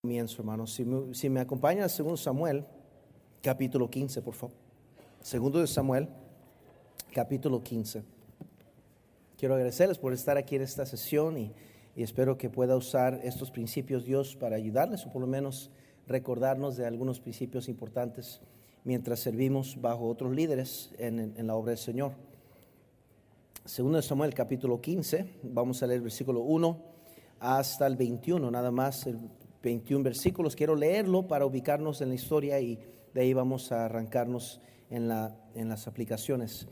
comienzo, hermanos. Si me, acompañan a 2 Samuel, capítulo 15, por favor. Segundo de Samuel, capítulo 15. Quiero agradecerles por estar aquí en esta sesión y, espero que pueda usar estos principios Dios para ayudarles o por lo menos recordarnos de algunos principios importantes mientras servimos bajo otros líderes en, en la obra del Señor. Segundo Samuel, capítulo 15, vamos a leer versículo 1 hasta el 21, nada más 21 versículos. Quiero leerlo para ubicarnos en la historia y de ahí vamos a arrancarnos en, la, en las aplicaciones.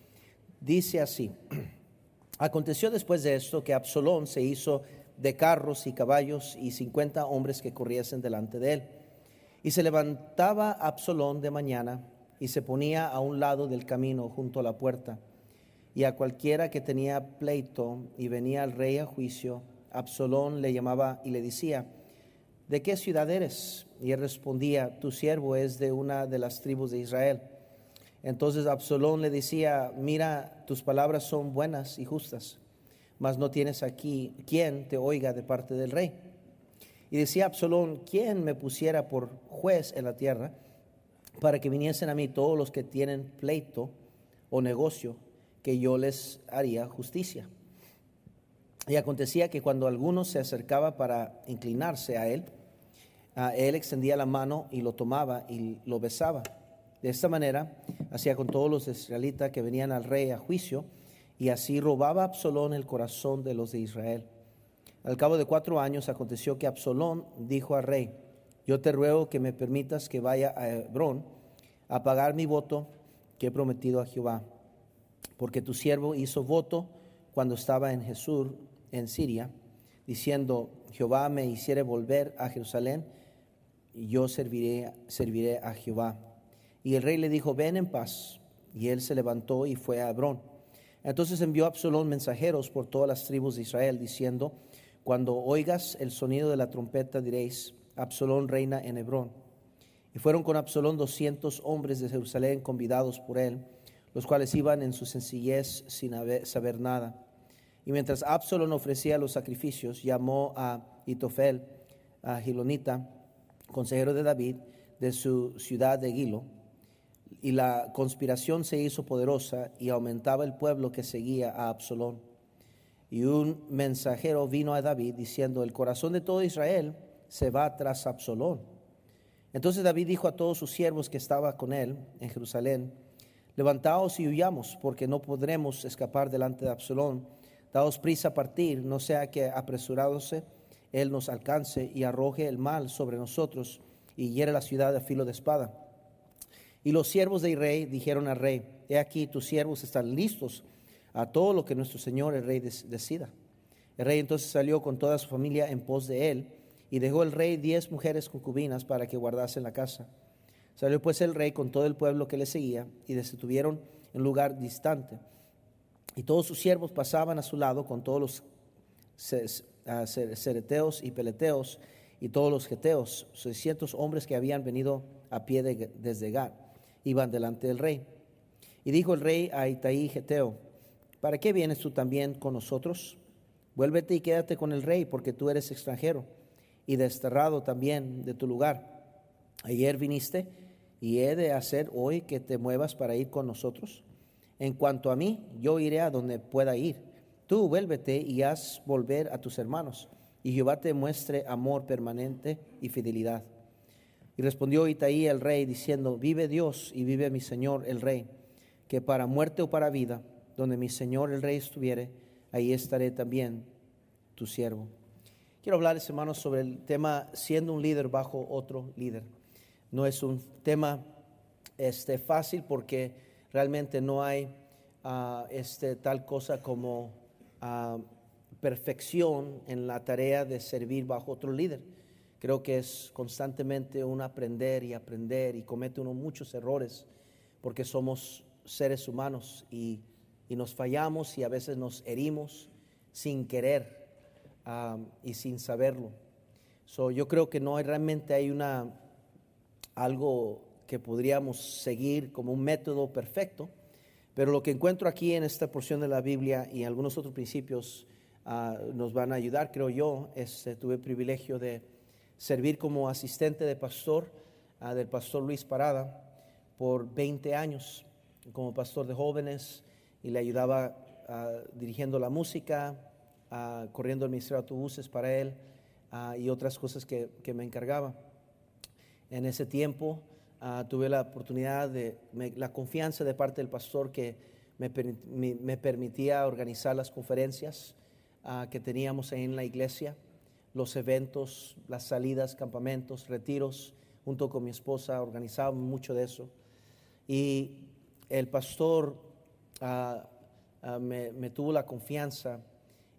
Dice así, aconteció después de esto que Absalón se hizo de carros y caballos y cincuenta hombres que corriesen delante de él. Y se levantaba Absalón de mañana y se ponía a un lado del camino junto a la puerta. Y a cualquiera que tenía pleito y venía al rey a juicio, Absalón le llamaba y le decía, ¿de qué ciudad eres? Y él respondía, tu siervo es de una de las tribus de Israel. Entonces Absalón le decía, mira, tus palabras son buenas y justas, mas no tienes aquí quien te oiga de parte del rey. Y decía Absalón, ¿quién me pusiera por juez en la tierra para que viniesen a mí todos los que tienen pleito o negocio, que yo les haría justicia? Y acontecía que cuando alguno se acercaba para inclinarse a él, él extendía la mano y lo tomaba y lo besaba. De esta manera hacía con todos los israelitas que venían al rey a juicio, y así robaba Absalón el corazón de los de Israel. Al cabo de cuatro años aconteció que Absalón dijo al rey, yo te ruego que me permitas que vaya a Hebrón a pagar mi voto que he prometido a Jehová, porque tu siervo hizo voto cuando estaba en Jesús en Siria, diciendo, Jehová me hiciere volver a Jerusalén, yo serviré, serviré a Jehová. Y el rey le dijo, ven en paz. Y él se levantó y fue a Hebrón. Entonces envió Absalón mensajeros por todas las tribus de Israel, diciendo, cuando oigas el sonido de la trompeta diréis, Absalón reina en Hebrón. Y fueron con Absalón doscientos hombres de Jerusalén convidados por él, los cuales iban en su sencillez sin saber nada. Y mientras Absalón ofrecía los sacrificios, llamó a Itofel, a Gilonita, consejero de David, de su ciudad de Gilo, y la conspiración se hizo poderosa y aumentaba el pueblo que seguía a Absalón. Y un mensajero vino a David diciendo, el corazón de todo Israel se va tras Absalón. Entonces David dijo a todos sus siervos que estaba con él en Jerusalén, levantaos y huyamos, porque no podremos escapar delante de Absalón Daos prisa a partir, no sea que apresurándose Él nos alcance y arroje el mal sobre nosotros y hiere la ciudad a filo de espada. Y los siervos del rey dijeron al rey, he aquí tus siervos están listos a todo lo que nuestro Señor el rey decida. El rey entonces salió con toda su familia en pos de él y dejó el rey diez mujeres concubinas para que guardasen la casa. Salió pues el rey con todo el pueblo que le seguía y detuvieron en lugar distante. Y todos sus siervos pasaban a su lado con todos los cereteos y peleteos y todos los geteos, 600 hombres que habían venido a pie desde Gad, iban delante del rey. Y dijo el rey a Itaí Geteo, ¿para qué vienes tú también con nosotros? Vuélvete y quédate con el rey, porque tú eres extranjero y desterrado también de tu lugar. Ayer viniste y he de hacer hoy que te muevas para ir con nosotros. En cuanto a mí, yo iré a donde pueda ir. Tú vuélvete y haz volver a tus hermanos, y Jehová te muestre amor permanente y fidelidad. Y respondió Itaí el rey, diciendo, vive Dios y vive mi Señor el rey, que para muerte o para vida, donde mi Señor el rey estuviere, ahí estaré también tu siervo. Quiero hablarles, hermanos, sobre el tema siendo un líder bajo otro líder. No es un tema este, fácil porque realmente no hay ah, este, tal cosa como ah, perfección en la tarea de servir bajo otro líder. Creo que es constantemente un aprender y aprender y comete uno muchos errores porque somos seres humanos y, nos fallamos y a veces nos herimos sin querer ah, y sin saberlo. So, yo creo que no hay, realmente hay una algo que podríamos seguir como un método perfecto, pero lo que encuentro aquí en esta porción de la Biblia y algunos otros principios ah, nos van a ayudar, creo yo. Este, tuve el privilegio de, servir como asistente de pastor ah, del pastor Luis Parada por 20 años, como pastor de jóvenes, y le ayudaba ah, dirigiendo la música, corriendo el ministerio de autobuses para él y otras cosas que, me encargaba. En ese tiempo tuve la oportunidad de, la confianza de parte del pastor que me, me permitía organizar las conferencias que teníamos en la iglesia los eventos, las salidas, campamentos, retiros, junto con mi esposa, organizábamos mucho de eso. Y el pastor ah, ah, me, tuvo la confianza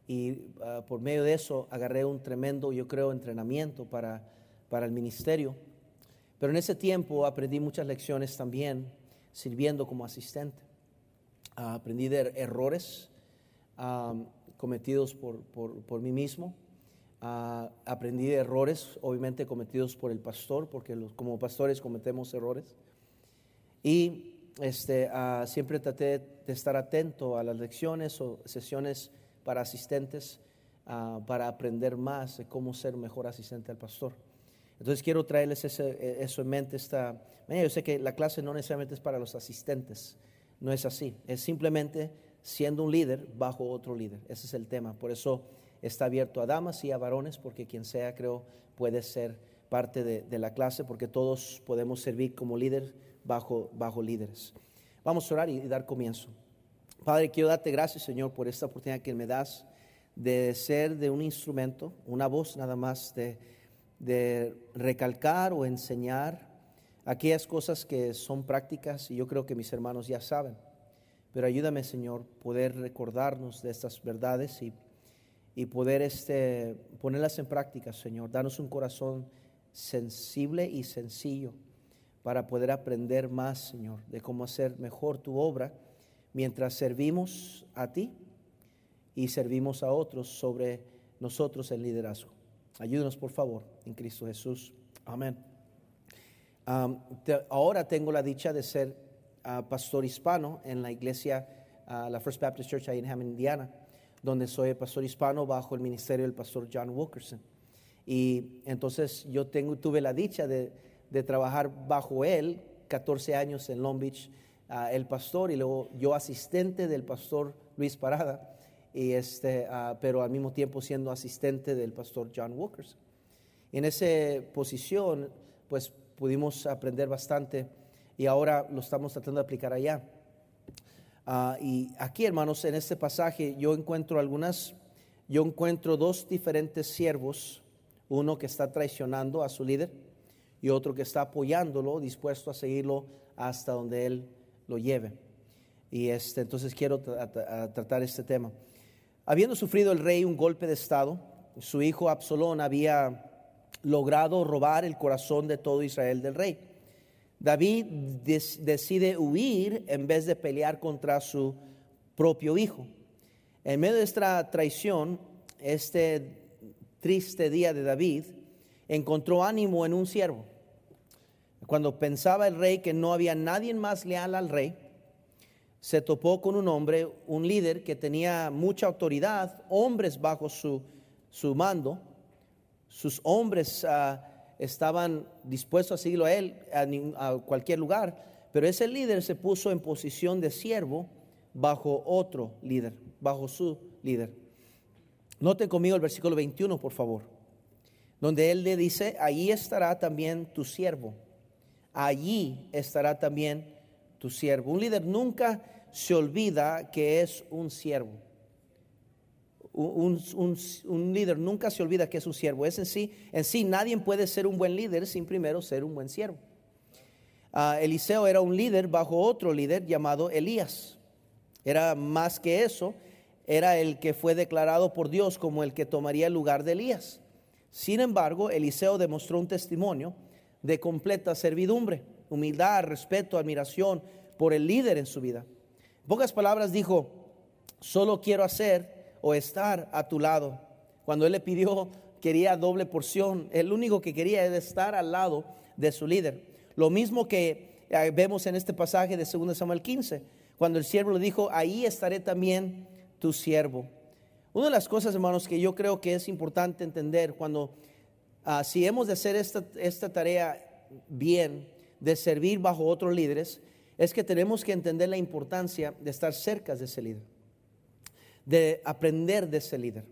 y ah, por medio de eso agarré un tremendo, yo creo, entrenamiento para, para el ministerio. Pero en ese tiempo aprendí muchas lecciones también sirviendo como asistente. aprendí de errores cometidos por, por, por mí mismo Ah, aprendí de errores, obviamente cometidos por el pastor, porque como pastores cometemos errores. Y este, ah, siempre traté de estar atento a las lecciones o sesiones para asistentes ah, para aprender más de cómo ser mejor asistente al pastor. Entonces quiero traerles ese, eso en mente esta Yo sé que la clase no necesariamente es para los asistentes, no es así. Es simplemente siendo un líder bajo otro líder. Ese es el tema. Por eso está abierto a damas y a varones, porque quien sea, creo, puede ser parte de, la clase, porque todos podemos servir como líder bajo, bajo líderes. Vamos a orar y, dar comienzo. Padre, quiero darte gracias, Señor, por esta oportunidad que me das de ser de un instrumento, una voz nada más, de, de recalcar o enseñar aquellas cosas que son prácticas y yo creo que mis hermanos ya saben. Pero ayúdame, Señor, poder recordarnos de estas verdades y y poder este, ponerlas en práctica, Señor. Danos un corazón sensible y sencillo para poder aprender más, Señor, de cómo hacer mejor tu obra mientras servimos a ti y servimos a otros sobre nosotros el liderazgo. Ayúdanos, por favor, en Cristo Jesús. Amén. ahora tengo la dicha de ser ah, pastor hispano en la iglesia, uh, la First Baptist Church ahí en Hammond, Indiana donde soy pastor hispano bajo el ministerio del pastor John Wilkerson. Y entonces yo tuve la dicha de, trabajar bajo él 14 años en Long Beach, ah, el pastor, y luego yo asistente del pastor Luis Parada, y este, ah, pero al mismo tiempo siendo asistente del pastor John Wilkerson. En esa posición, pues pudimos aprender bastante y ahora lo estamos tratando de aplicar allá. Ah, y aquí, hermanos, en este pasaje yo encuentro algunas, yo encuentro dos diferentes siervos, uno que está traicionando a su líder y otro que está apoyándolo, dispuesto a seguirlo hasta donde él lo lleve. Y este, entonces quiero tratar este tema. Habiendo sufrido el rey un golpe de estado, su hijo Absalón había logrado robar el corazón de todo Israel del rey. David decide huir en vez de pelear contra su propio hijo. En medio de esta traición, este triste día de David, encontró ánimo en un siervo. Cuando pensaba el rey que no había nadie más leal al rey, se topó con un hombre, un líder que tenía mucha autoridad, hombres bajo su, su mando, sus hombres uh, estaban dispuestos a seguirlo a él a, cualquier lugar, pero ese líder se puso en posición de siervo bajo otro líder, bajo su líder. Noten conmigo el versículo 21, por favor, donde él le dice, allí estará también tu siervo, allí estará también tu siervo. Un líder nunca se olvida que es un siervo un, líder nunca se olvida que es un siervo. Es en sí, en sí nadie puede ser un buen líder sin primero ser un buen siervo. Ah, Eliseo era un líder bajo otro líder llamado Elías. Era más que eso, era el que fue declarado por Dios como el que tomaría el lugar de Elías. Sin embargo, Eliseo demostró un testimonio de completa servidumbre, humildad, respeto, admiración por el líder en su vida. En pocas palabras dijo, solo quiero hacer o estar a tu lado. Cuando él le pidió, quería doble porción. El único que quería era estar al lado de su líder. Lo mismo que eh, vemos en este pasaje de 2 Samuel 15, cuando el siervo le dijo, ahí estaré también tu siervo. Una de las cosas, hermanos, que yo creo que es importante entender cuando ah, si hemos de hacer esta, esta tarea bien, de servir bajo otros líderes, es que tenemos que entender la importancia de estar cerca de ese líder, de aprender de ese líder.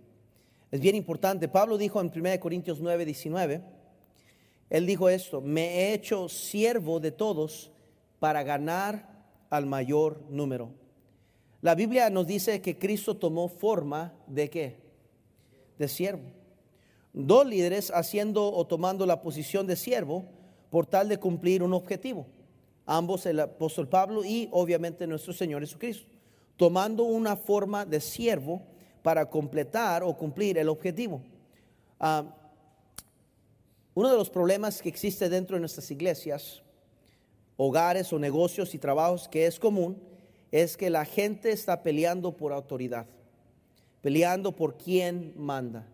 Es bien importante. Pablo dijo en 1 Corintios 9, 19, él dijo esto, me he hecho siervo de todos para ganar al mayor número. La Biblia nos dice que Cristo tomó forma de qué? De siervo. Dos líderes haciendo o tomando la posición de siervo por tal de cumplir un objetivo. Ambos el apóstol Pablo y obviamente nuestro Señor Jesucristo. Tomando una forma de siervo para completar o cumplir el objetivo. Ah, uno de los problemas que existe dentro de nuestras iglesias, hogares o negocios y trabajos que es común, es que la gente está peleando por autoridad, peleando por quién manda,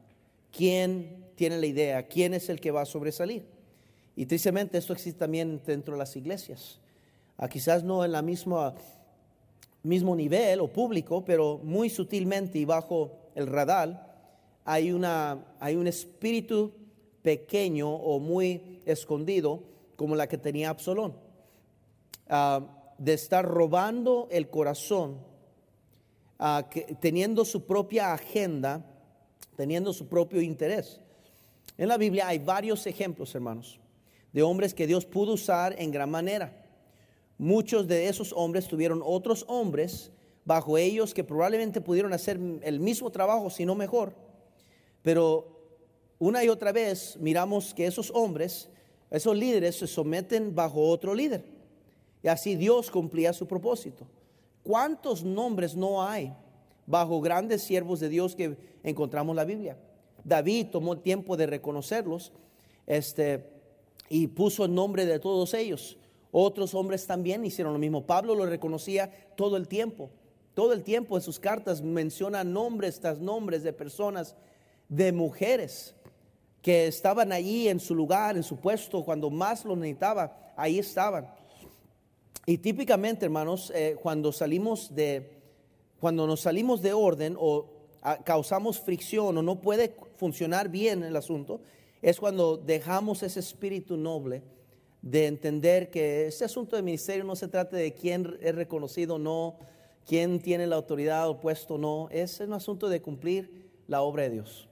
quién tiene la idea, quién es el que va a sobresalir. Y tristemente esto existe también dentro de las iglesias. Ah, quizás no en la misma mismo nivel o público, pero muy sutilmente y bajo el radar, hay, una, hay un espíritu pequeño o muy escondido como la que tenía Absalón, ah, de estar robando el corazón, ah, teniendo su propia agenda, teniendo su propio interés. En la Biblia hay varios ejemplos, hermanos, de hombres que Dios pudo usar en gran manera muchos de esos hombres tuvieron otros hombres bajo ellos que probablemente pudieron hacer el mismo trabajo, si no mejor. Pero una y otra vez miramos que esos hombres, esos líderes se someten bajo otro líder. Y así Dios cumplía su propósito. ¿Cuántos nombres no hay bajo grandes siervos de Dios que encontramos en la Biblia? David tomó tiempo de reconocerlos este, y puso el nombre de todos ellos. Otros hombres también hicieron lo mismo. Pablo lo reconocía todo el tiempo. Todo el tiempo en sus cartas menciona nombres tras nombres de personas, de mujeres que estaban allí en su lugar, en su puesto, cuando más lo necesitaba, ahí estaban. Y típicamente, hermanos, eh, cuando salimos de, cuando nos salimos de orden o causamos fricción o no puede funcionar bien el asunto, es cuando dejamos ese espíritu noble de entender que este asunto de ministerio no se trata de quién es reconocido o no, quién tiene la autoridad o puesto o no, es un asunto de cumplir la obra de Dios.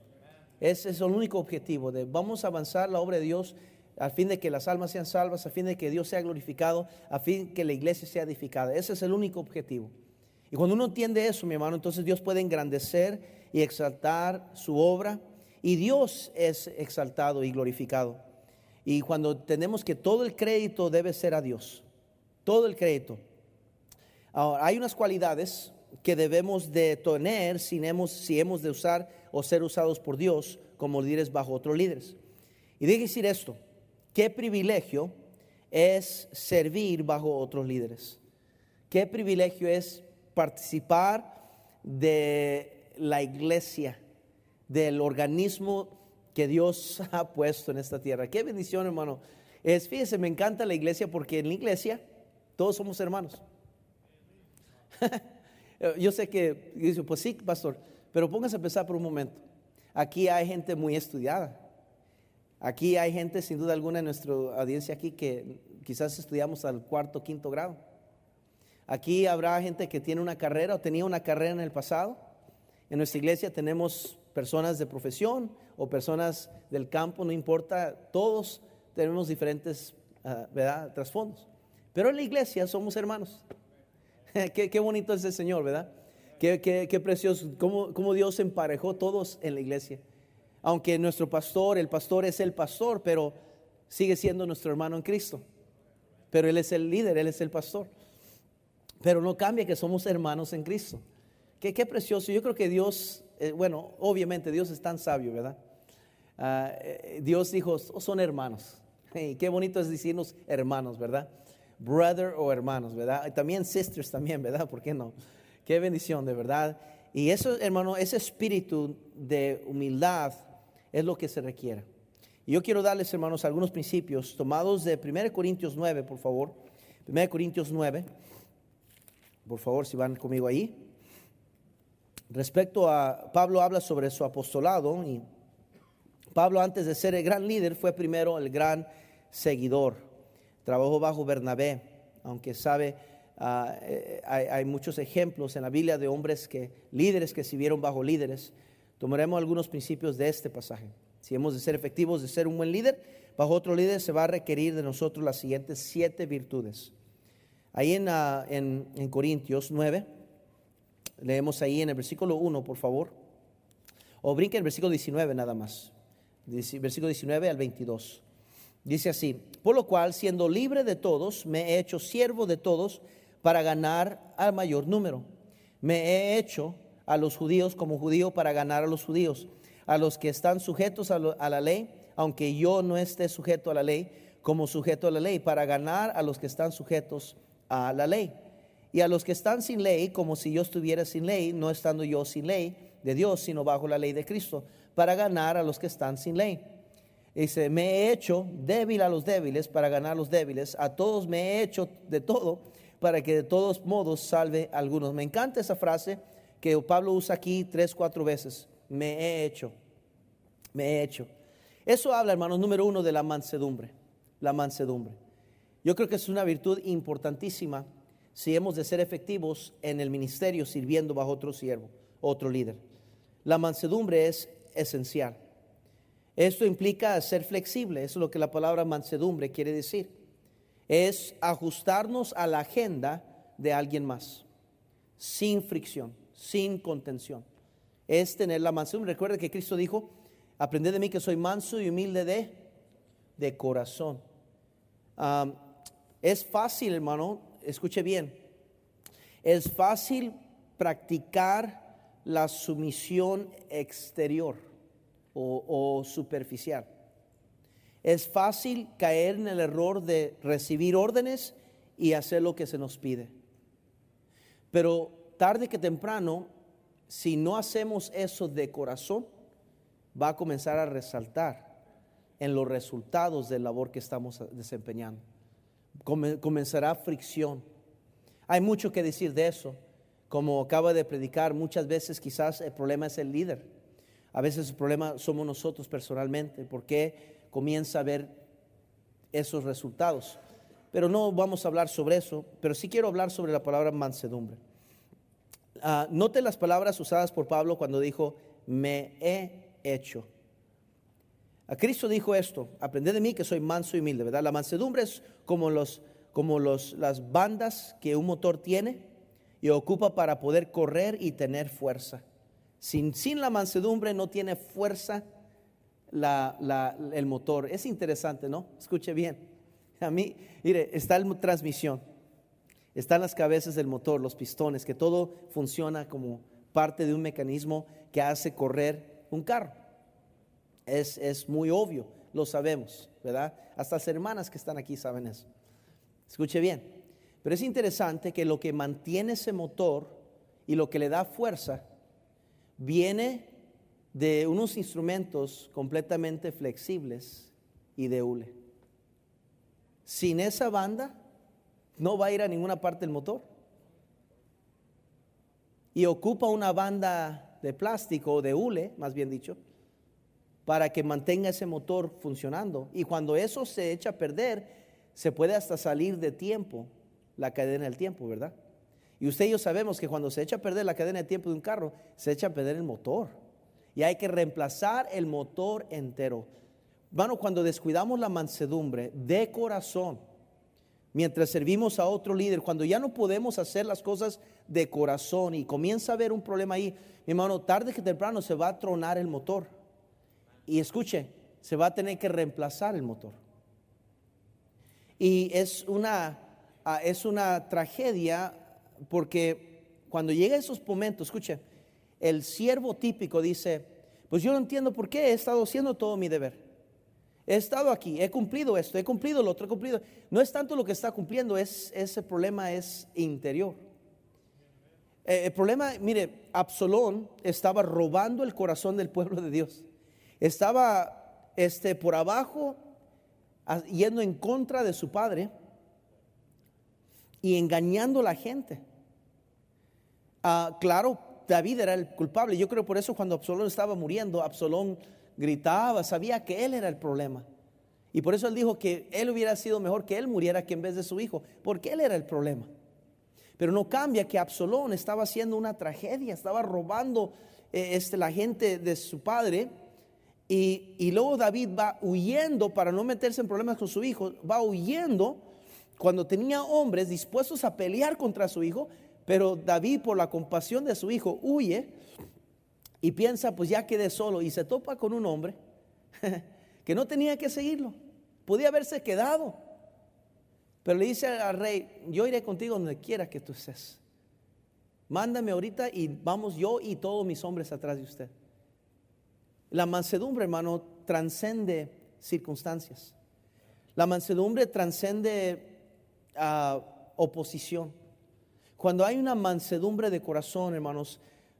Ese es el único objetivo, de vamos a avanzar la obra de Dios a fin de que las almas sean salvas, a fin de que Dios sea glorificado, a fin de que la iglesia sea edificada. Ese es el único objetivo. Y cuando uno entiende eso, mi hermano, entonces Dios puede engrandecer y exaltar su obra y Dios es exaltado y glorificado. Y cuando tenemos que todo el crédito debe ser a Dios, todo el crédito. Ahora, hay unas cualidades que debemos de tener si hemos, si hemos de usar o ser usados por Dios como líderes bajo otros líderes. Y debe decir esto, qué privilegio es servir bajo otros líderes. Qué privilegio es participar de la iglesia, del organismo que Dios ha puesto en esta tierra. Qué bendición, hermano. Es, fíjese, me encanta la iglesia porque en la iglesia todos somos hermanos. Yo sé que, dice, pues sí, pastor, pero póngase a pensar por un momento. Aquí hay gente muy estudiada. Aquí hay gente, sin duda alguna, en nuestra audiencia aquí que quizás estudiamos al cuarto, quinto grado. Aquí habrá gente que tiene una carrera o tenía una carrera en el pasado. En nuestra iglesia tenemos personas de profesión o personas del campo, no importa, todos tenemos diferentes ah, trasfondos. Pero en la iglesia somos hermanos. qué, bonito es el Señor, ¿verdad? Qué, qué, precioso, cómo, cómo Dios emparejó todos en la iglesia. Aunque nuestro pastor, el pastor es el pastor, pero sigue siendo nuestro hermano en Cristo. Pero Él es el líder, Él es el pastor. Pero no cambia que somos hermanos en Cristo. Qué, qué precioso. Yo creo que Dios eh, bueno, obviamente Dios es tan sabio, ¿verdad? Ah, eh, Dios dijo, son hermanos. qué bonito es decirnos hermanos, ¿verdad? Brother o hermanos, ¿verdad? también sisters también, ¿verdad? ¿Por qué no? Qué bendición, de verdad. Y eso, hermano, ese espíritu de humildad es lo que se requiere. Y yo quiero darles, hermanos, algunos principios tomados de 1 Corintios 9, por favor. 1 Corintios 9. Por favor, si van conmigo ahí. Respecto a, Pablo habla sobre su apostolado y Pablo antes de ser el gran líder fue primero el gran seguidor. Trabajó bajo Bernabé, aunque sabe, ah, eh, hay, muchos ejemplos en la Biblia de hombres que, líderes que sirvieron bajo líderes. Tomaremos algunos principios de este pasaje. Si hemos de ser efectivos, de ser un buen líder, bajo otro líder se va a requerir de nosotros las siguientes siete virtudes. Ahí en, ah, en, en Corintios 9, leemos ahí en el versículo 1, por favor. O brinque el versículo 19 nada más. Versículo 19 al 22. Dice así, por lo cual, siendo libre de todos, me he hecho siervo de todos para ganar al mayor número. Me he hecho a los judíos como judío para ganar a los judíos, a los que están sujetos a, a la ley, aunque yo no esté sujeto a la ley, como sujeto a la ley, para ganar a los que están sujetos a la ley. Y a los que están sin ley, como si yo estuviera sin ley, no estando yo sin ley de Dios, sino bajo la ley de Cristo, para ganar a los que están sin ley. Dice, me he hecho débil a los débiles para ganar a los débiles, a todos me he hecho de todo para que de todos modos salve a algunos. Me encanta esa frase que Pablo usa aquí tres, cuatro veces. Me he hecho, me he hecho. Eso habla, hermanos, número uno de la mansedumbre, la mansedumbre. Yo creo que es una virtud importantísima si hemos de ser efectivos en el ministerio sirviendo bajo otro siervo, otro líder. La mansedumbre es esencial. Esto implica ser flexible, es lo que la palabra mansedumbre quiere decir. Es ajustarnos a la agenda de alguien más, sin fricción, sin contención. Es tener la mansedumbre. Recuerda que Cristo dijo, aprended de mí que soy manso y humilde de, de corazón. es fácil, hermano, escuche bien, es fácil practicar la sumisión exterior o, superficial. Es fácil caer en el error de recibir órdenes y hacer lo que se nos pide. Pero tarde que temprano, si no hacemos eso de corazón, va a comenzar a resaltar en los resultados de la labor que estamos desempeñando. Comenzará fricción. Hay mucho que decir de eso. Como acaba de predicar, muchas veces quizás el problema es el líder a veces el problema somos nosotros personalmente, porque comienza a ver esos resultados. Pero no vamos a hablar sobre eso, pero sí quiero hablar sobre la palabra mansedumbre. Uh, note las palabras usadas por Pablo cuando dijo, me he hecho. A Cristo dijo esto, aprended de mí que soy manso y humilde, ¿verdad? La mansedumbre es como, los, como los, las bandas que un motor tiene y ocupa para poder correr y tener fuerza. Sin, la mansedumbre no tiene fuerza el motor. Es interesante, ¿no? Escuche bien. A mí, mire, está la transmisión, están las cabezas del motor, los pistones, que todo funciona como parte de un mecanismo que hace correr un carro. Es, es muy obvio, lo sabemos, ¿verdad? Hasta las hermanas que están aquí saben eso. Escuche bien. Pero es interesante que lo que mantiene ese motor y lo que le da fuerza viene de unos instrumentos completamente flexibles y de hule. Sin esa banda no va a ir a ninguna parte el motor. Y ocupa una banda de plástico o de hule, más bien dicho, para que mantenga ese motor funcionando. Y cuando eso se echa a perder, se puede hasta salir de tiempo la cadena del tiempo, ¿verdad? Y usted y yo sabemos que cuando se echa a perder la cadena de tiempo de un carro, se echa a perder el motor. Y hay que reemplazar el motor entero. Bueno, cuando descuidamos la mansedumbre de corazón, mientras servimos a otro líder, cuando ya no podemos hacer las cosas de corazón y comienza a haber un problema ahí, mi hermano, tarde que temprano se va a tronar el motor. Y escuche, se va a tener que reemplazar el motor. Y es una, ah, es una tragedia porque cuando llega esos momentos, escuche, el siervo típico dice, pues yo no entiendo por qué he estado haciendo todo mi deber. He estado aquí, he cumplido esto, he cumplido lo otro, he cumplido. No es tanto lo que está cumpliendo, es, ese problema es interior. Eh, el problema, mire, Absalón estaba robando el corazón del pueblo de Dios. Estaba este, por abajo, yendo en contra de su padre y engañando a la gente. Ah, claro, David era el culpable. Yo creo por eso cuando Absalón estaba muriendo, Absalón gritaba, sabía que él era el problema. Y por eso él dijo que él hubiera sido mejor que él muriera que en vez de su hijo, porque él era el problema. Pero no cambia que Absalón estaba haciendo una tragedia, estaba robando eh, este, la gente de su padre. Y, luego David va huyendo para no meterse en problemas con su hijo, va huyendo cuando tenía hombres dispuestos a pelear contra su hijo, pero David por la compasión de su hijo huye y piensa, pues ya quedé solo y se topa con un hombre que no tenía que seguirlo, podía haberse quedado. Pero le dice al rey, yo iré contigo donde quiera que tú estés. Mándame ahorita y vamos yo y todos mis hombres atrás de usted. La mansedumbre, hermano, transcende circunstancias. La mansedumbre transcende uh, oposición. Cuando hay una mansedumbre de corazón, hermanos,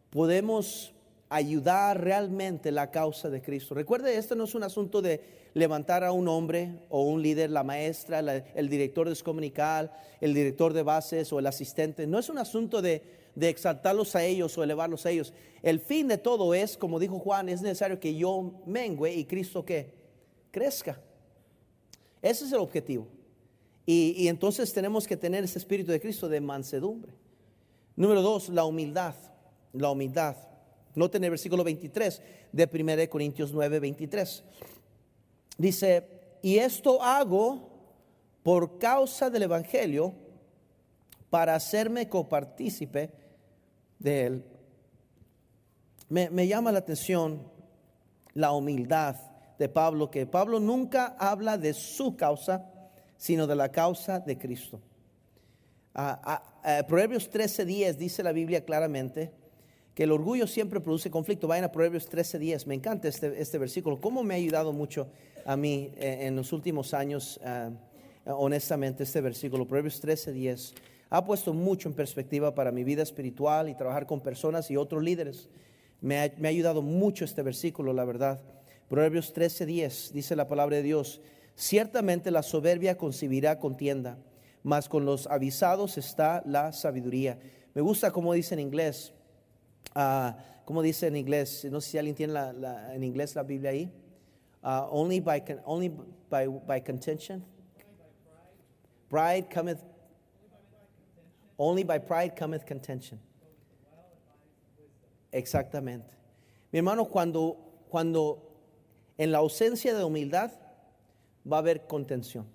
podemos ayudar realmente la causa de Cristo. Recuerde, esto no es un asunto de levantar a un hombre o un líder, la maestra, el director de descomunical, el director de bases o el asistente. No es un asunto de, exaltarlos a ellos o elevarlos a ellos. El fin de todo es, como dijo Juan, es necesario que yo mengue y Cristo que crezca. Ese es el objetivo. Y entonces tenemos que tener ese espíritu de Cristo de mansedumbre. Número dos, la humildad. La humildad. Noten el versículo 23 de 1 Corintios 9, 23. Dice, y esto hago por causa del Evangelio para hacerme copartícipe de él. Me, me, llama la atención la humildad de Pablo, que Pablo nunca habla de su causa, sino de la causa de Cristo. Ah, ah, eh, Proverbios 13:10 dice la Biblia claramente, que el orgullo siempre produce conflicto. Vayan a Proverbios 13:10. Me encanta este, este, versículo. ¿Cómo me ha ayudado mucho a mí eh, en los últimos años, uh, honestamente, este versículo? Proverbios 13:10 ha puesto mucho en perspectiva para mi vida espiritual y trabajar con personas y otros líderes. Me ha, me ha ayudado mucho este versículo, la verdad. Proverbios 13:10 dice la palabra de Dios. Ciertamente la soberbia concebirá contienda, mas con los avisados está la sabiduría. Me gusta como dice en inglés, uh, como dice en inglés, no sé si alguien tiene la, la, en inglés la Biblia ahí. Uh, only by, only by, by contention. Pride cometh. Only by pride cometh contention. Exactamente. Mi hermano, cuando, cuando en la ausencia de humildad va a haber contención.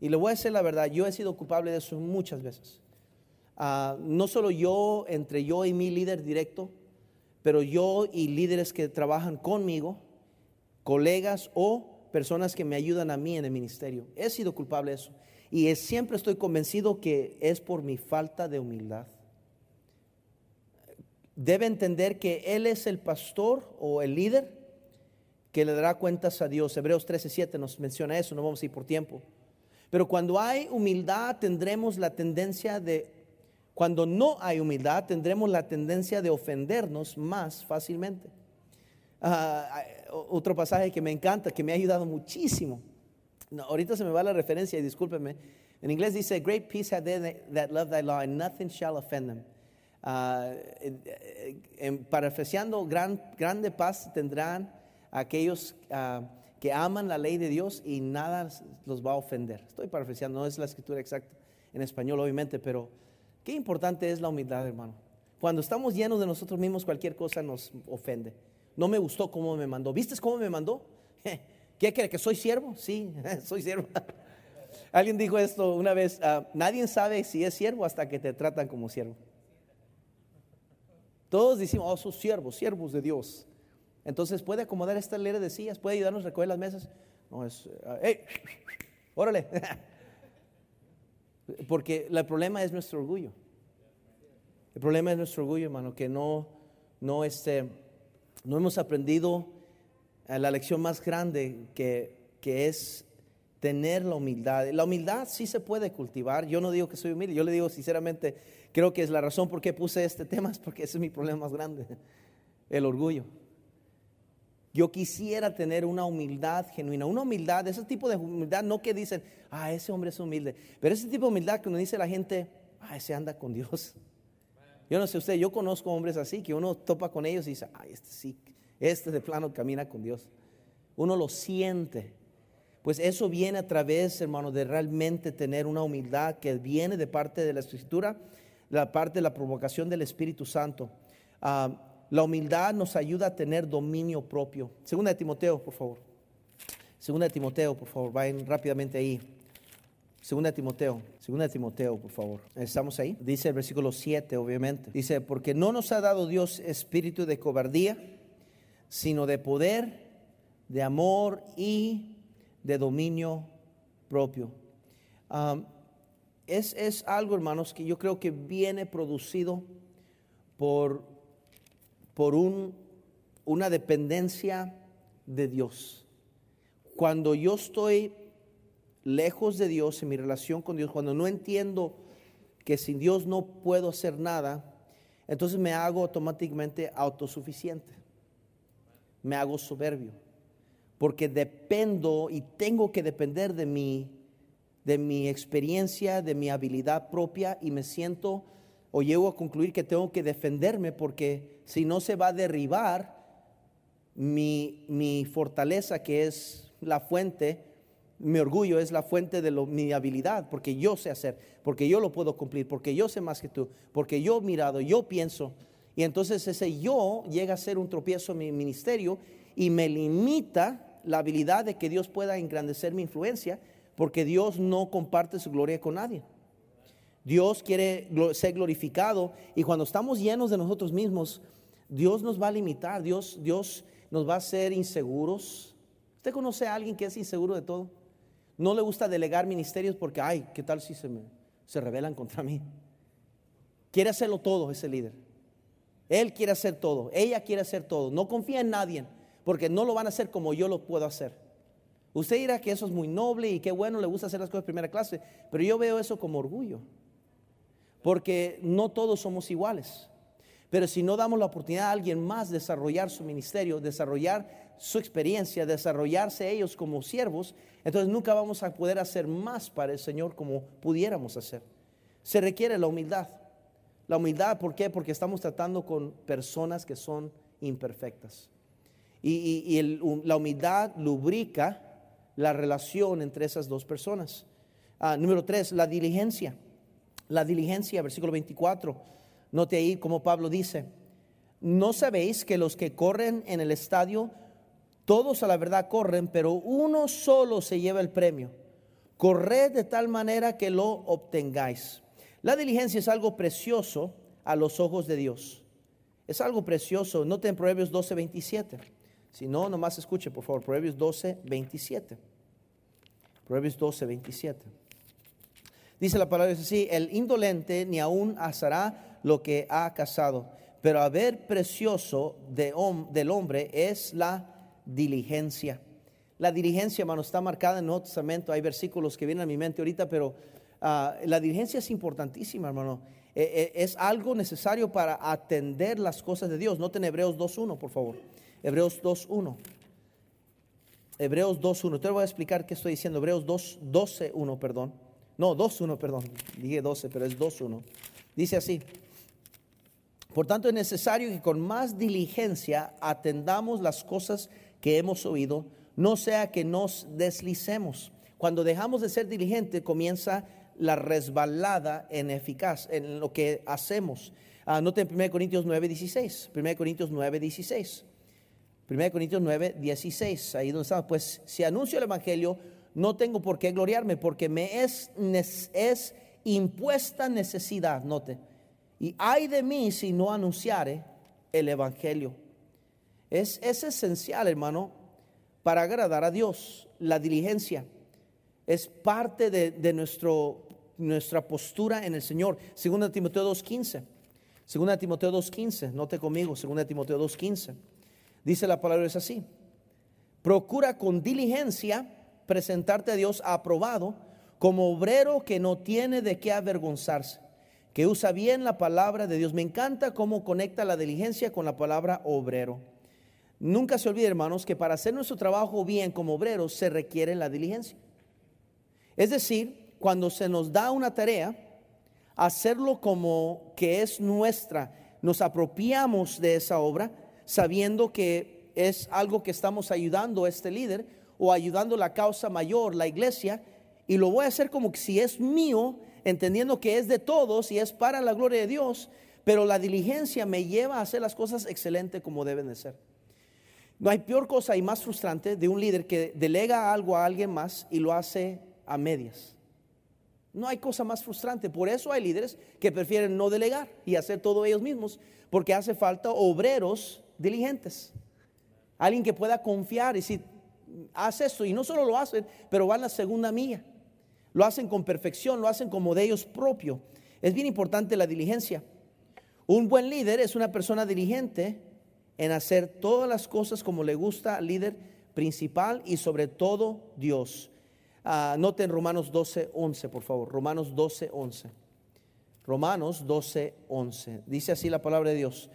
Y le voy a decir la verdad, yo he sido culpable de eso muchas veces. Uh, no solo yo, entre yo y mi líder directo, pero yo y líderes que trabajan conmigo, colegas o personas que me ayudan a mí en el ministerio. He sido culpable de eso. Y es, siempre estoy convencido que es por mi falta de humildad. Debe entender que Él es el pastor o el líder que le dará cuentas a Dios. Hebreos 13:7 nos menciona eso, no vamos a ir por tiempo. Pero cuando hay humildad tendremos la tendencia de cuando no hay humildad, tendremos la tendencia de ofendernos más fácilmente. Uh, otro pasaje que me encanta, que me ha ayudado muchísimo. No, ahorita se me va la referencia y discúlpeme. En inglés dice, Great peace have they that love thy law, and nothing shall offend them. Uh, parafraseando, gran, grande paz tendrán aquellos uh, que aman la ley de Dios y nada los va a ofender. Estoy parafraseando, no es la escritura exacta en español, obviamente, pero Qué importante es la humildad, hermano. Cuando estamos llenos de nosotros mismos, cualquier cosa nos ofende. No me gustó cómo me mandó. ¿Viste cómo me mandó? ¿Qué quiere? ¿Que soy siervo? Sí, soy siervo. Alguien dijo esto una vez, uh, nadie sabe si es siervo hasta que te tratan como siervo. Todos decimos, oh, sos siervos, siervos de Dios. Entonces puede acomodar esta lera de sillas, puede ayudarnos a recoger las mesas. No es, uh, hey, órale. Porque el problema es nuestro orgullo. El problema es nuestro orgullo, hermano, que no, no, este, no hemos aprendido la lección más grande que, que es tener la humildad. La humildad sí se puede cultivar. Yo no digo que soy humilde, yo le digo sinceramente, creo que es la razón por qué puse este tema, es porque ese es mi problema más grande, el orgullo. Yo quisiera tener una humildad genuina, una humildad, ese tipo de humildad, no que dicen, ah, ese hombre es humilde, pero ese tipo de humildad que uno dice la gente, ah, ese anda con Dios. Yo no sé usted, yo conozco hombres así, que uno topa con ellos y dice, ay, este sí, Este de plano camina con Dios. Uno lo siente. Pues eso viene a través, hermano, de realmente tener una humildad que viene de parte de la Escritura, la parte de la provocación del Espíritu Santo. Ah, la humildad nos ayuda a tener dominio propio. Segunda de Timoteo, por favor. Segunda de Timoteo, por favor. Vayan rápidamente ahí. Segunda de Timoteo, segunda de Timoteo, por favor. ¿Estamos ahí? Dice el versículo 7, obviamente. Dice, porque no nos ha dado Dios espíritu de cobardía, sino de poder, de amor y de dominio propio. es, es algo, hermanos, que yo creo que viene producido por, por un, una dependencia de Dios. Cuando yo estoy lejos de Dios, en mi relación con Dios, cuando no entiendo que sin Dios no puedo hacer nada, entonces me hago automáticamente autosuficiente. Me hago soberbio. Porque dependo y tengo que depender de mi, de mi experiencia, de mi habilidad propia y me siento o llego a concluir que tengo que defenderme porque si no se va a derribar mi, mi fortaleza que es la fuente mi orgullo es la fuente de mi habilidad, porque yo sé hacer, porque yo lo puedo cumplir, porque yo sé más que tú, porque yo he mirado, yo pienso. Y entonces ese yo llega a ser un tropiezo en mi ministerio y me limita la habilidad de que Dios pueda engrandecer mi influencia, porque Dios no comparte su gloria con nadie. Dios quiere ser glorificado y cuando estamos llenos de nosotros mismos, Dios nos va a limitar, Dios, Dios nos va a hacer inseguros. ¿Usted conoce a alguien que es inseguro de todo? No le gusta delegar ministerios porque, ay, ¿qué tal si se, me, se rebelan contra mí? Quiere hacerlo todo ese líder. Él quiere hacer todo, ella quiere hacer todo. No confía en nadie porque no lo van a hacer como yo lo puedo hacer. Usted dirá que eso es muy noble y qué bueno, le gusta hacer las cosas de primera clase, pero yo veo eso como orgullo. Porque no todos somos iguales. Pero si no damos la oportunidad a alguien más desarrollar su ministerio, desarrollar su experiencia, desarrollarse ellos como siervos, entonces nunca vamos a poder hacer más para el Señor como pudiéramos hacer. Se requiere la humildad. La humildad, ¿por qué? Porque estamos tratando con personas que son imperfectas. Y, la humildad lubrica la relación entre esas dos personas. Ah, número tres, la diligencia. La diligencia, versículo 24 Note ahí como Pablo dice, ¿no sabéis que los que corren en el estadio, todos a la verdad corren, pero uno solo se lleva el premio? Corred de tal manera que lo obtengáis. La diligencia es algo precioso a los ojos de Dios. Es algo precioso. Note en Proverbios 12, 27. Si no, nomás escuche, por favor. Proverbios 12, 27. Proverbios 12, 27. Dice la palabra así, el indolente ni aún asará lo que ha casado. Pero a ver precioso de, del hombre es la diligencia. La diligencia, hermano, está marcada en el Nuevo Testamento. Hay versículos que vienen a mi mente ahorita, pero ah, la diligencia es importantísima, hermano. E, e, es algo necesario para atender las cosas de Dios. Noten Hebreos 2.1, por favor. Hebreos 2.1. Hebreos 2.1. Te voy a explicar qué estoy diciendo. Hebreos 12.1, perdón. No, 2.1, perdón. Dije 12, pero es 2.1. Dice así. Por tanto, es necesario que con más diligencia atendamos las cosas que hemos oído, no sea que nos deslicemos. Cuando dejamos de ser diligentes, comienza la resbalada en eficaz, en lo que hacemos. Anoten 1 Corintios 9, 16. 1 Corintios 9, 16. 1 Corintios 9, 16. Ahí donde estamos. Pues si anuncio el Evangelio, no tengo por qué gloriarme, porque me es, es impuesta necesidad. Note y ay de mí si no anunciare el Evangelio. Es, es esencial, hermano, para agradar a Dios. La diligencia es parte de, nuestro, nuestra postura en el Señor. Segunda Timoteo 2.15. Segunda Timoteo 2.15. Note conmigo, segunda Timoteo 2.15. Dice la palabra es así. Procura con diligencia presentarte a Dios aprobado como obrero que no tiene de qué avergonzarse que usa bien la palabra de Dios. Me encanta cómo conecta la diligencia con la palabra obrero. Nunca se olvide, hermanos, que para hacer nuestro trabajo bien como obreros se requiere la diligencia. Es decir, cuando se nos da una tarea, hacerlo como que es nuestra, nos apropiamos de esa obra, sabiendo que es algo que estamos ayudando a este líder o ayudando la causa mayor, la iglesia, y lo voy a hacer como que si es mío, entendiendo que es de todos y es para la gloria de Dios, pero la diligencia me lleva a hacer las cosas excelente como deben de ser. No hay peor cosa y más frustrante de un líder que delega algo a alguien más y lo hace a medias. No hay cosa más frustrante. Por eso hay líderes que prefieren no delegar y hacer todo ellos mismos, porque hace falta obreros diligentes. Alguien que pueda confiar y si hace esto, y no solo lo hacen, pero van la segunda mía. Lo hacen con perfección, lo hacen como de ellos propio. Es bien importante la diligencia. Un buen líder es una persona diligente en hacer todas las cosas como le gusta al líder principal y sobre todo Dios. Ah, noten Romanos 12, 11, por favor. Romanos 12, 11. Romanos 12, 11. Dice así la palabra de Dios.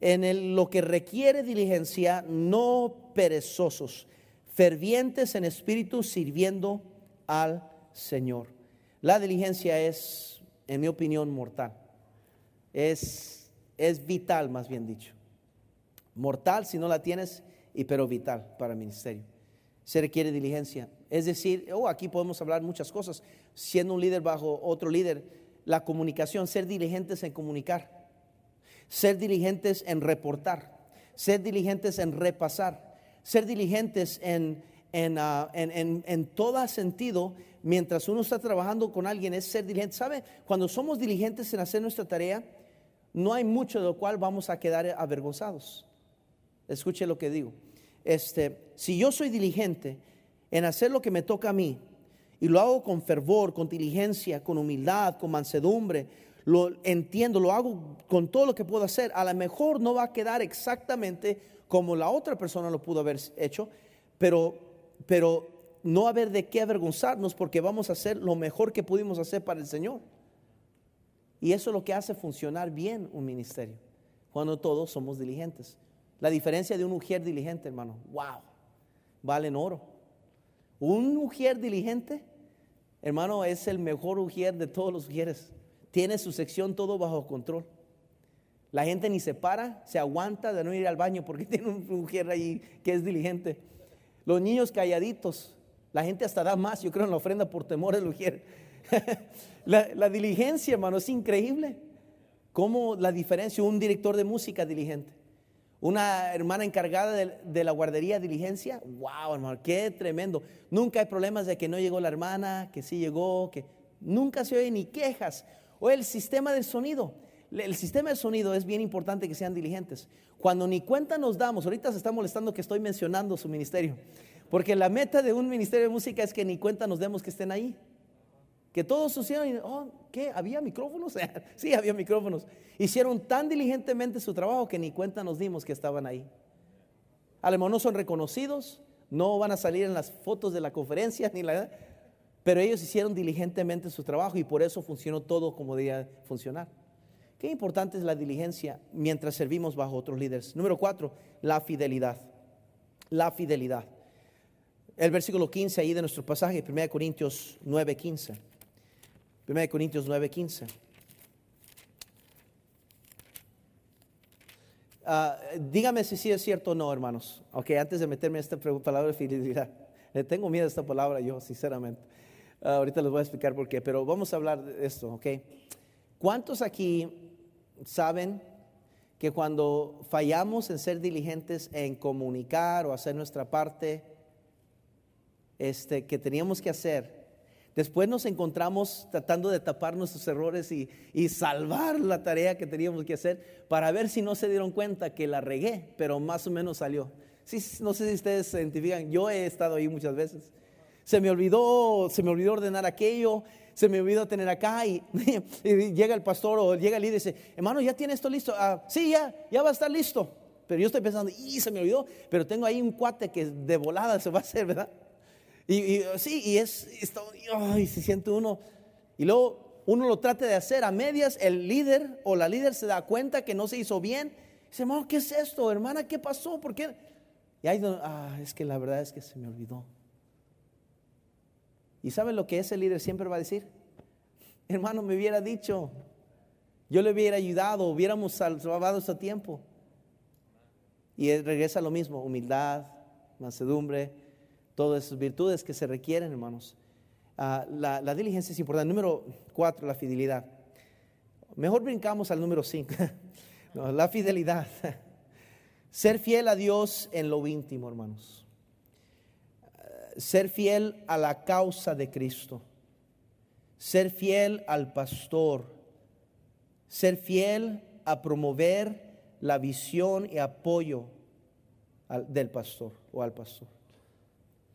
En lo que requiere diligencia, no perezosos, fervientes en espíritu, sirviendo al Señor. La diligencia es, en mi opinión, mortal. Es, es vital, más bien dicho. Mortal si no la tienes, y pero vital para el ministerio. Se requiere diligencia. Es decir, oh, aquí podemos hablar muchas cosas. Siendo un líder bajo otro líder, la comunicación, ser diligentes en comunicar, ser diligentes en reportar, ser diligentes en repasar, ser diligentes en, en, uh, en, en, todo sentido, mientras uno está trabajando con alguien, es ser diligente. ¿Sabe? Cuando somos diligentes en hacer nuestra tarea, no hay mucho de lo cual vamos a quedar avergonzados. Escuche lo que digo. Este, si yo soy diligente en hacer lo que me toca a mí, y lo hago con fervor, con diligencia, con humildad, con mansedumbre, lo entiendo, lo hago con todo lo que puedo hacer, a lo mejor no va a quedar exactamente como la otra persona lo pudo haber hecho, pero, pero no haber de qué avergonzarnos porque vamos a hacer lo mejor que pudimos hacer para el Señor. Y eso es lo que hace funcionar bien un ministerio, cuando todos somos diligentes. La diferencia de un mujer diligente, hermano, wow, valen oro. Un mujer diligente, hermano, es el mejor mujer de todos los mujeres. Tiene su sección todo bajo control. La gente ni se para, se aguanta de no ir al baño porque tiene un mujer ahí que es diligente. Los niños calladitos, la gente hasta da más, yo creo, en la ofrenda por temor de mujer. la, la diligencia, hermano, es increíble. ¿Cómo la diferencia? Un director de música diligente una hermana encargada de, la guardería diligencia. Wow, hermano, qué tremendo. Nunca hay problemas de que no llegó la hermana, que sí llegó, que nunca se oye ni quejas. O el sistema del sonido. El sistema del sonido es bien importante que sean diligentes. Cuando ni cuenta nos damos, ahorita se está molestando que estoy mencionando su ministerio, porque la meta de un ministerio de música es que ni cuenta nos demos que estén ahí. Que todos hicieron, oh, ¿qué? ¿Había micrófonos? sí, había micrófonos. Hicieron tan diligentemente su trabajo que ni cuenta nos dimos que estaban ahí. A lo mejor no son reconocidos, no van a salir en las fotos de la conferencia, ni la, pero ellos hicieron diligentemente su trabajo y por eso funcionó todo como debía funcionar. Qué importante es la diligencia mientras servimos bajo otros líderes. Número cuatro, la fidelidad. La fidelidad. El versículo 15 ahí de nuestro pasaje, 1 Corintios 9, 15. 1 Corintios 9:15. Ah, dígame si sí es cierto o no, hermanos. Ok, antes de meterme a esta palabra de fidelidad. Le tengo miedo a esta palabra yo, sinceramente. Ah, ahorita les voy a explicar por qué, pero vamos a hablar de esto, ok. ¿Cuántos aquí saben que cuando fallamos en ser diligentes en comunicar o hacer nuestra parte, este, que teníamos que hacer, Después nos encontramos tratando de tapar nuestros errores y, salvar la tarea que teníamos que hacer para ver si no se dieron cuenta que la regué, pero más o menos salió. Sí, no sé si ustedes se identifican, yo he estado ahí muchas veces. Se me olvidó, se me olvidó ordenar aquello, se me olvidó tener acá y, llega el pastor o llega el líder y dice, hermano, ¿ya tiene esto listo? Ah, sí, ya, ya va a estar listo. Pero yo estoy pensando, y se me olvidó, pero tengo ahí un cuate que de volada se va a hacer, ¿verdad? Y, sí, y es, y se siente uno. Y luego uno lo trata de hacer a medias, el líder o la líder se da cuenta que no se hizo bien. Dice, hermano, ¿qué es esto? Hermana, ¿qué pasó? ¿Por qué? Y ahí, ah, es que la verdad es que se me olvidó. ¿Y saben lo que ese líder siempre va a decir? Hermano, me hubiera dicho, yo le hubiera ayudado, hubiéramos salvado ese tiempo. Y regresa lo mismo, humildad, mansedumbre, todas esas virtudes que se requieren, hermanos. Ah, la, la, diligencia es importante. Número cuatro, la fidelidad. Mejor brincamos al número cinco. la fidelidad. Ser fiel a Dios en lo íntimo, hermanos. Ser fiel a la causa de Cristo. Ser fiel al pastor. Ser fiel a promover la visión y apoyo del pastor o al pastor.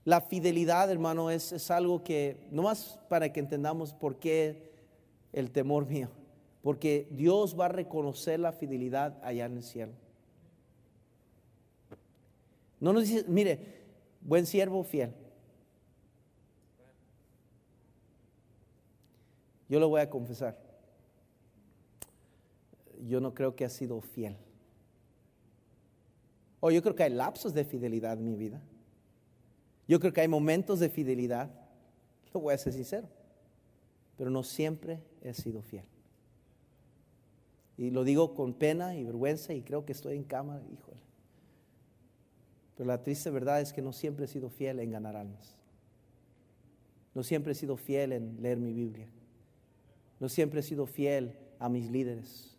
La fidelidad, hermano, es, es algo que, no más para que entendamos por qué el temor mío, porque Dios va a reconocer la fidelidad allá en el cielo. No nos dice, mire, buen siervo fiel. Yo lo voy a confesar. Yo no creo que ha sido fiel. O yo creo que hay lapsos de fidelidad en mi vida. Yo creo que hay momentos de fidelidad. Lo voy a ser sincero. Pero no siempre he sido fiel. Y lo digo con pena y vergüenza y creo que estoy en cama, híjole. Pero la triste verdad es que no siempre he sido fiel en ganar almas. No siempre he sido fiel en leer mi Biblia. No siempre he sido fiel a mis líderes.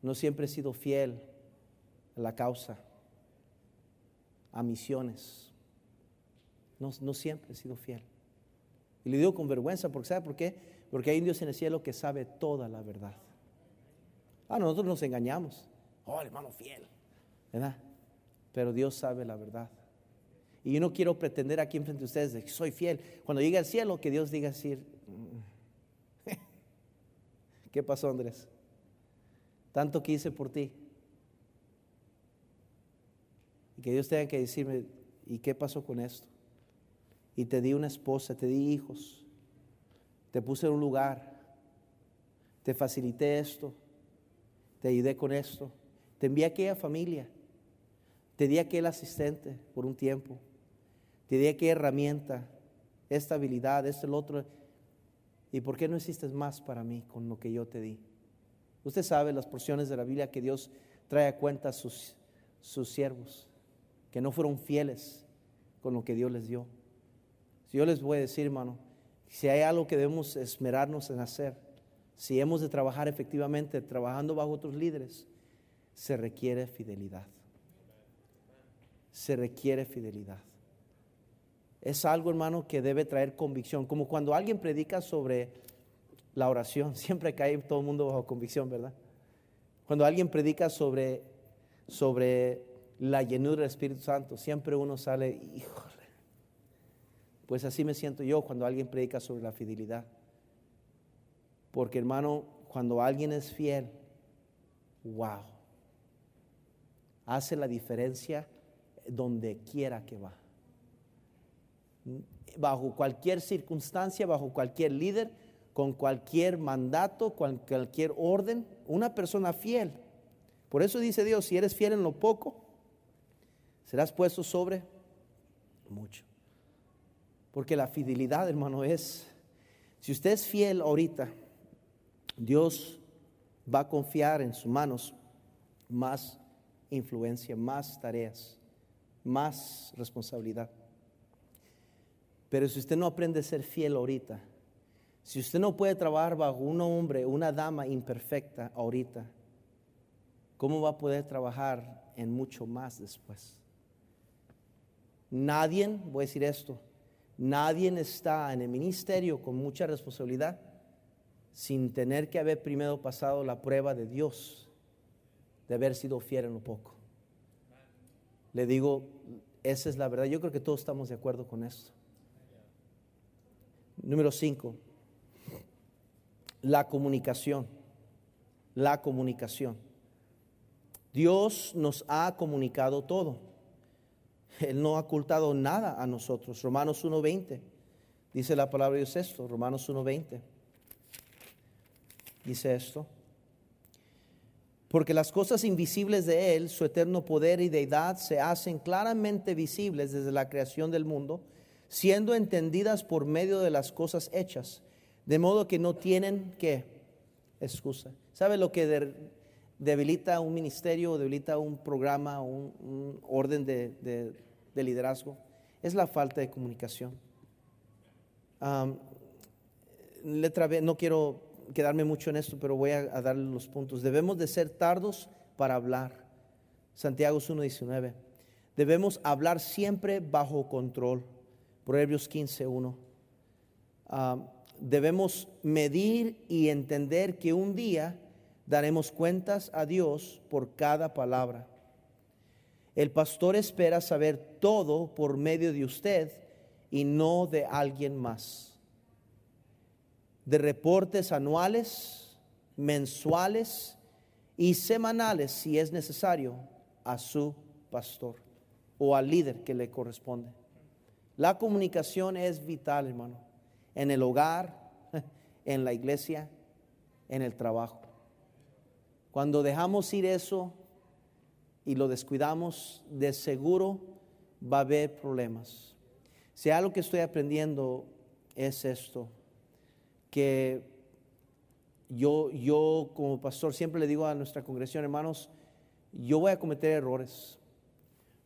No siempre he sido fiel a la causa, a misiones. No, siempre he sido fiel. Y le digo con vergüenza, porque ¿sabe por qué? Porque hay un Dios en el cielo que sabe toda la verdad. Ah, nosotros nos engañamos. Oh, hermano fiel. ¿Verdad? Pero Dios sabe la verdad. Y yo no quiero pretender aquí enfrente de ustedes de que soy fiel. Cuando llegue al cielo, que Dios diga decir, mm, ¿qué pasó Andrés? Tanto que hice por ti. Y que Dios tenga que decirme, ¿y qué pasó con esto? Y te di una esposa, te di hijos, te puse en un lugar, te facilité esto, te ayudé con esto, te envié aquella familia te di aquel asistente por un tiempo. Te di aquella herramienta, esta habilidad, este el otro. ¿Y por qué no hiciste más para mí con lo que yo te di? Usted sabe las porciones de la Biblia que Dios trae a cuenta a sus, sus siervos, que no fueron fieles con lo que Dios les dio. Yo les voy a decir, hermano, si hay algo que debemos esmerarnos en hacer, si hemos de trabajar efectivamente, trabajando bajo otros líderes, se requiere fidelidad se requiere fidelidad. Es algo, hermano, que debe traer convicción. Como cuando alguien predica sobre la oración, siempre cae todo el mundo bajo convicción, ¿verdad? Cuando alguien predica sobre, sobre la llenura del Espíritu Santo, siempre uno sale, híjole. Pues así me siento yo cuando alguien predica sobre la fidelidad. Porque, hermano, cuando alguien es fiel, wow, hace la diferencia donde quiera que va. Bajo cualquier circunstancia, bajo cualquier líder, con cualquier mandato, con cualquier orden, una persona fiel. Por eso dice Dios, si eres fiel en lo poco, serás puesto sobre mucho. Porque la fidelidad, hermano, es, si usted es fiel ahorita, Dios va a confiar en sus manos más influencia, más tareas más responsabilidad. Pero si usted no aprende a ser fiel ahorita, si usted no puede trabajar bajo un hombre, una dama imperfecta ahorita, ¿cómo va a poder trabajar en mucho más después? Nadie, voy a decir esto, nadie está en el ministerio con mucha responsabilidad sin tener que haber primero pasado la prueba de Dios, de haber sido fiel en lo poco. Le digo, esa es la verdad. Yo creo que todos estamos de acuerdo con esto. Número cinco, la comunicación. La comunicación. Dios nos ha comunicado todo. Él no ha ocultado nada a nosotros. Romanos 1.20. Dice la palabra de Dios esto. Romanos 1.20. Dice esto porque las cosas invisibles de Él, su eterno poder y deidad, se hacen claramente visibles desde la creación del mundo, siendo entendidas por medio de las cosas hechas, de modo que no tienen que excusa. ¿Sabe lo que debilita un ministerio, debilita un programa, un, orden de, de, de, liderazgo, es la falta de comunicación. Letra B, no quiero quedarme mucho en esto, pero voy a, darle los puntos. Debemos de ser tardos para hablar. Santiago 1.19. Debemos hablar siempre bajo control. Proverbios 15.1. Uh, debemos medir y entender que un día daremos cuentas a Dios por cada palabra. El pastor espera saber todo por medio de usted y no de alguien más. De reportes anuales, mensuales y semanales, si es necesario, a su pastor o al líder que le corresponde. La comunicación es vital, hermano, en el hogar, en la iglesia, en el trabajo. Cuando dejamos ir eso y lo descuidamos, de seguro va a haber problemas. Si algo que estoy aprendiendo es esto, que yo, yo como pastor siempre le digo a nuestra congregación, hermanos, yo voy a cometer errores,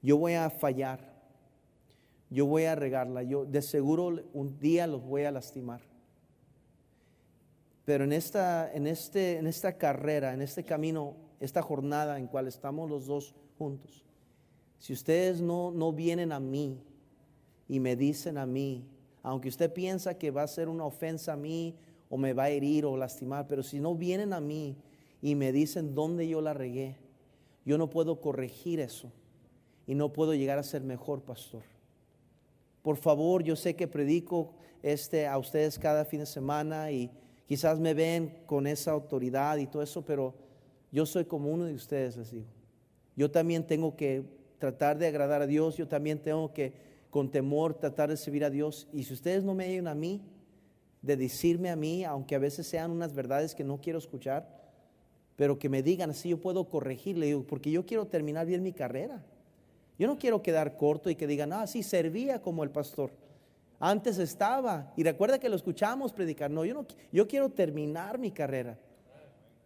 yo voy a fallar, yo voy a regarla, yo de seguro un día los voy a lastimar. Pero en esta, en, este, en esta carrera, en este camino, esta jornada en cual estamos los dos juntos, si ustedes no, no vienen a mí y me dicen a mí, aunque usted piensa que va a ser una ofensa a mí o me va a herir o lastimar, pero si no vienen a mí y me dicen dónde yo la regué, yo no puedo corregir eso y no puedo llegar a ser mejor pastor. Por favor, yo sé que predico este a ustedes cada fin de semana y Quizás me ven con esa autoridad y todo eso, pero yo soy como uno de ustedes, les digo. Yo también tengo que tratar de agradar a Dios, yo también tengo que con temor tratar de servir a Dios. Y si ustedes no me ayudan a mí, de decirme a mí, aunque a veces sean unas verdades que no quiero escuchar, pero que me digan así, yo puedo corregirle, digo, porque yo quiero terminar bien mi carrera. Yo no quiero quedar corto y que digan, ah, sí, servía como el pastor. Antes estaba. Y recuerda que lo escuchamos predicar. No, yo no, yo quiero terminar mi carrera.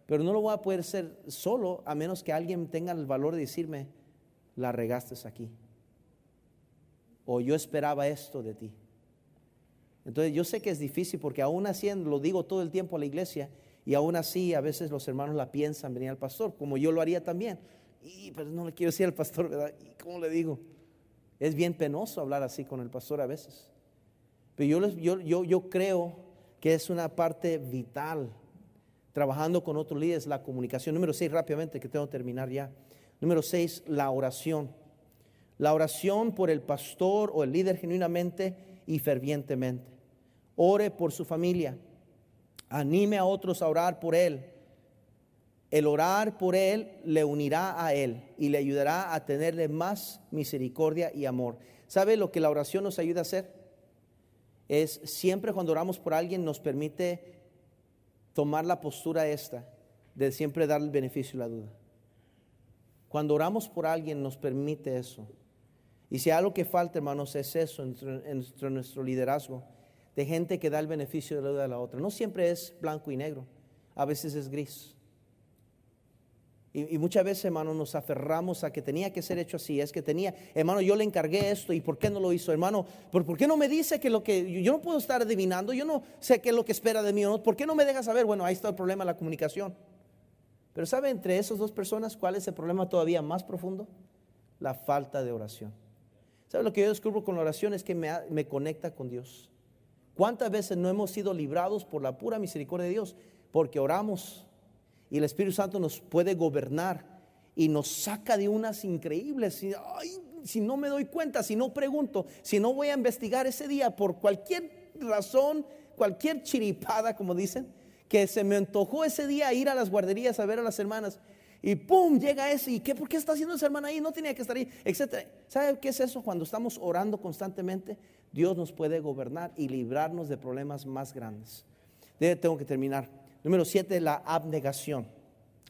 Pero no lo voy a poder ser solo a menos que alguien tenga el valor de decirme, la regaste aquí. O yo esperaba esto de ti. Entonces yo sé que es difícil porque aún así lo digo todo el tiempo a la iglesia y aún así a veces los hermanos la piensan venir al pastor, como yo lo haría también. Y pero no le quiero decir al pastor, ¿verdad? ¿Y cómo le digo? Es bien penoso hablar así con el pastor a veces. Pero yo, yo, yo, creo que es una parte vital trabajando con otros líderes, la comunicación. Número seis, rápidamente, que tengo que terminar ya. Número seis, la oración. La oración por el pastor o el líder genuinamente y fervientemente. Ore por su familia. Anime a otros a orar por él. El orar por él le unirá a él y le ayudará a tenerle más misericordia y amor. ¿Sabe lo que la oración nos ayuda a hacer? Es siempre cuando oramos por alguien nos permite tomar la postura esta de siempre dar el beneficio y la duda. Cuando oramos por alguien nos permite eso. Y si algo que falta, hermanos, es eso en nuestro, liderazgo, de gente que da el beneficio de la duda a la otra. No siempre es blanco y negro, a veces es gris. Y, muchas veces, hermano, nos aferramos a que tenía que ser hecho así. Es que tenía, hermano, yo le encargué esto y ¿por qué no lo hizo, hermano? ¿Por, ¿por qué no me dice que lo que yo no puedo estar adivinando? Yo no sé qué es lo que espera de mí. ¿no? ¿Por qué no me deja saber? Bueno, ahí está el problema de la comunicación. Pero ¿sabe entre esas dos personas cuál es el problema todavía más profundo? La falta de oración. ¿Sabe lo que yo descubro con la oración? Es que me, me conecta con Dios. ¿Cuántas veces no hemos sido librados por la pura misericordia de Dios? Porque oramos y el Espíritu Santo nos puede gobernar y nos saca de unas increíbles. si no me doy cuenta, si no pregunto, si no voy a investigar ese día por cualquier razón, cualquier chiripada, como dicen, que se me antojó ese día ir a las guarderías a ver a las hermanas. Y pum, llega ese. ¿Y qué? ¿Por qué está haciendo esa hermana ahí? No tenía que estar ahí, etcétera. ¿Sabe qué es eso? Cuando estamos orando constantemente, Dios nos puede gobernar y librarnos de problemas más grandes. tengo que terminar. Número siete, la abnegación.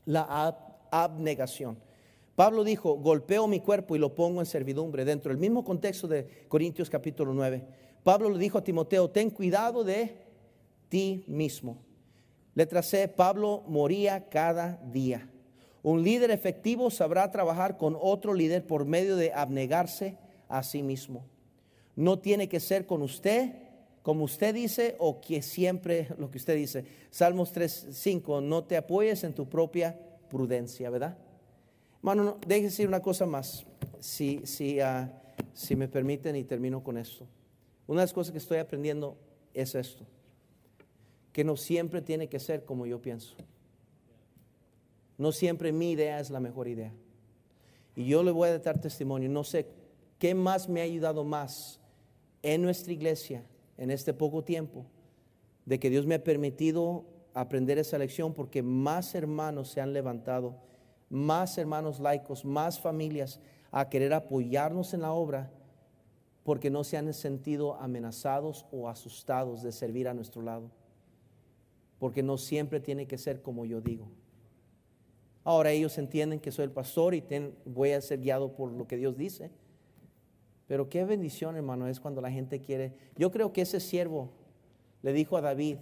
La abnegación. Pablo dijo, golpeo mi cuerpo y lo pongo en servidumbre, dentro del mismo contexto de Corintios capítulo 9. Pablo le dijo a Timoteo, ten cuidado de ti mismo. Letra C, Pablo moría cada día. Un líder efectivo sabrá trabajar con otro líder por medio de abnegarse a sí mismo. No tiene que ser con usted, como usted dice, o que siempre lo que usted dice. Salmos 3, 5, no te apoyes en tu propia prudencia, ¿verdad? Mano, no, déjeme decir una cosa más, si, si, ah, si me permiten y termino con esto. Una de las cosas que estoy aprendiendo es esto, que no siempre tiene que ser como yo pienso. No siempre mi idea es la mejor idea. Y yo le voy a dar testimonio, no sé qué más me ha ayudado más en nuestra iglesia en este poco tiempo, de que Dios me ha permitido aprender esa lección porque más hermanos se han levantado, más hermanos laicos, más familias a querer apoyarnos en la obra porque no se han sentido amenazados o asustados de servir a nuestro lado. Porque no siempre tiene que ser como yo digo. Ahora ellos entienden que soy el pastor y voy a ser guiado por lo que Dios dice. Pero qué bendición, hermano, es cuando la gente quiere. Yo creo que ese siervo le dijo a David,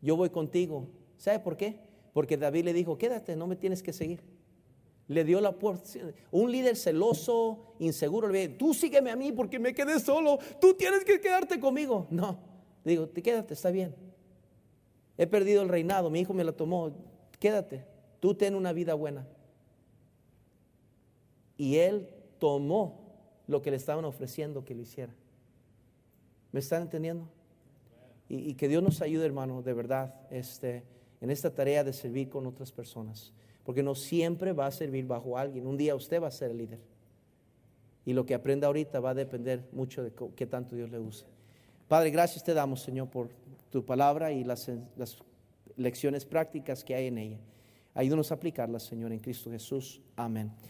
yo voy contigo. ¿Sabe por qué? Porque David le dijo, quédate, no me tienes que seguir. Le dio la puerta. Un líder celoso, inseguro, le dijo, tú sígueme a mí porque me quedé solo. Tú tienes que quedarte conmigo. No, le digo, quédate, está bien. He perdido el reinado, mi hijo me lo tomó. Quédate. Tú ten una vida buena. Y él tomó lo que le estaban ofreciendo que lo hiciera. ¿Me están entendiendo? Y, que Dios nos ayude, hermano, de verdad, este, en esta tarea de servir con otras personas. Porque no siempre va a servir bajo alguien. Un día usted va a ser el líder. Y lo que aprenda ahorita va a depender mucho de qué tanto Dios le use. Padre, gracias te damos, Señor, por tu palabra y las, las lecciones prácticas que hay en ella. Ayúdanos a aplicarlas, Señor, en Cristo Jesús. Amén.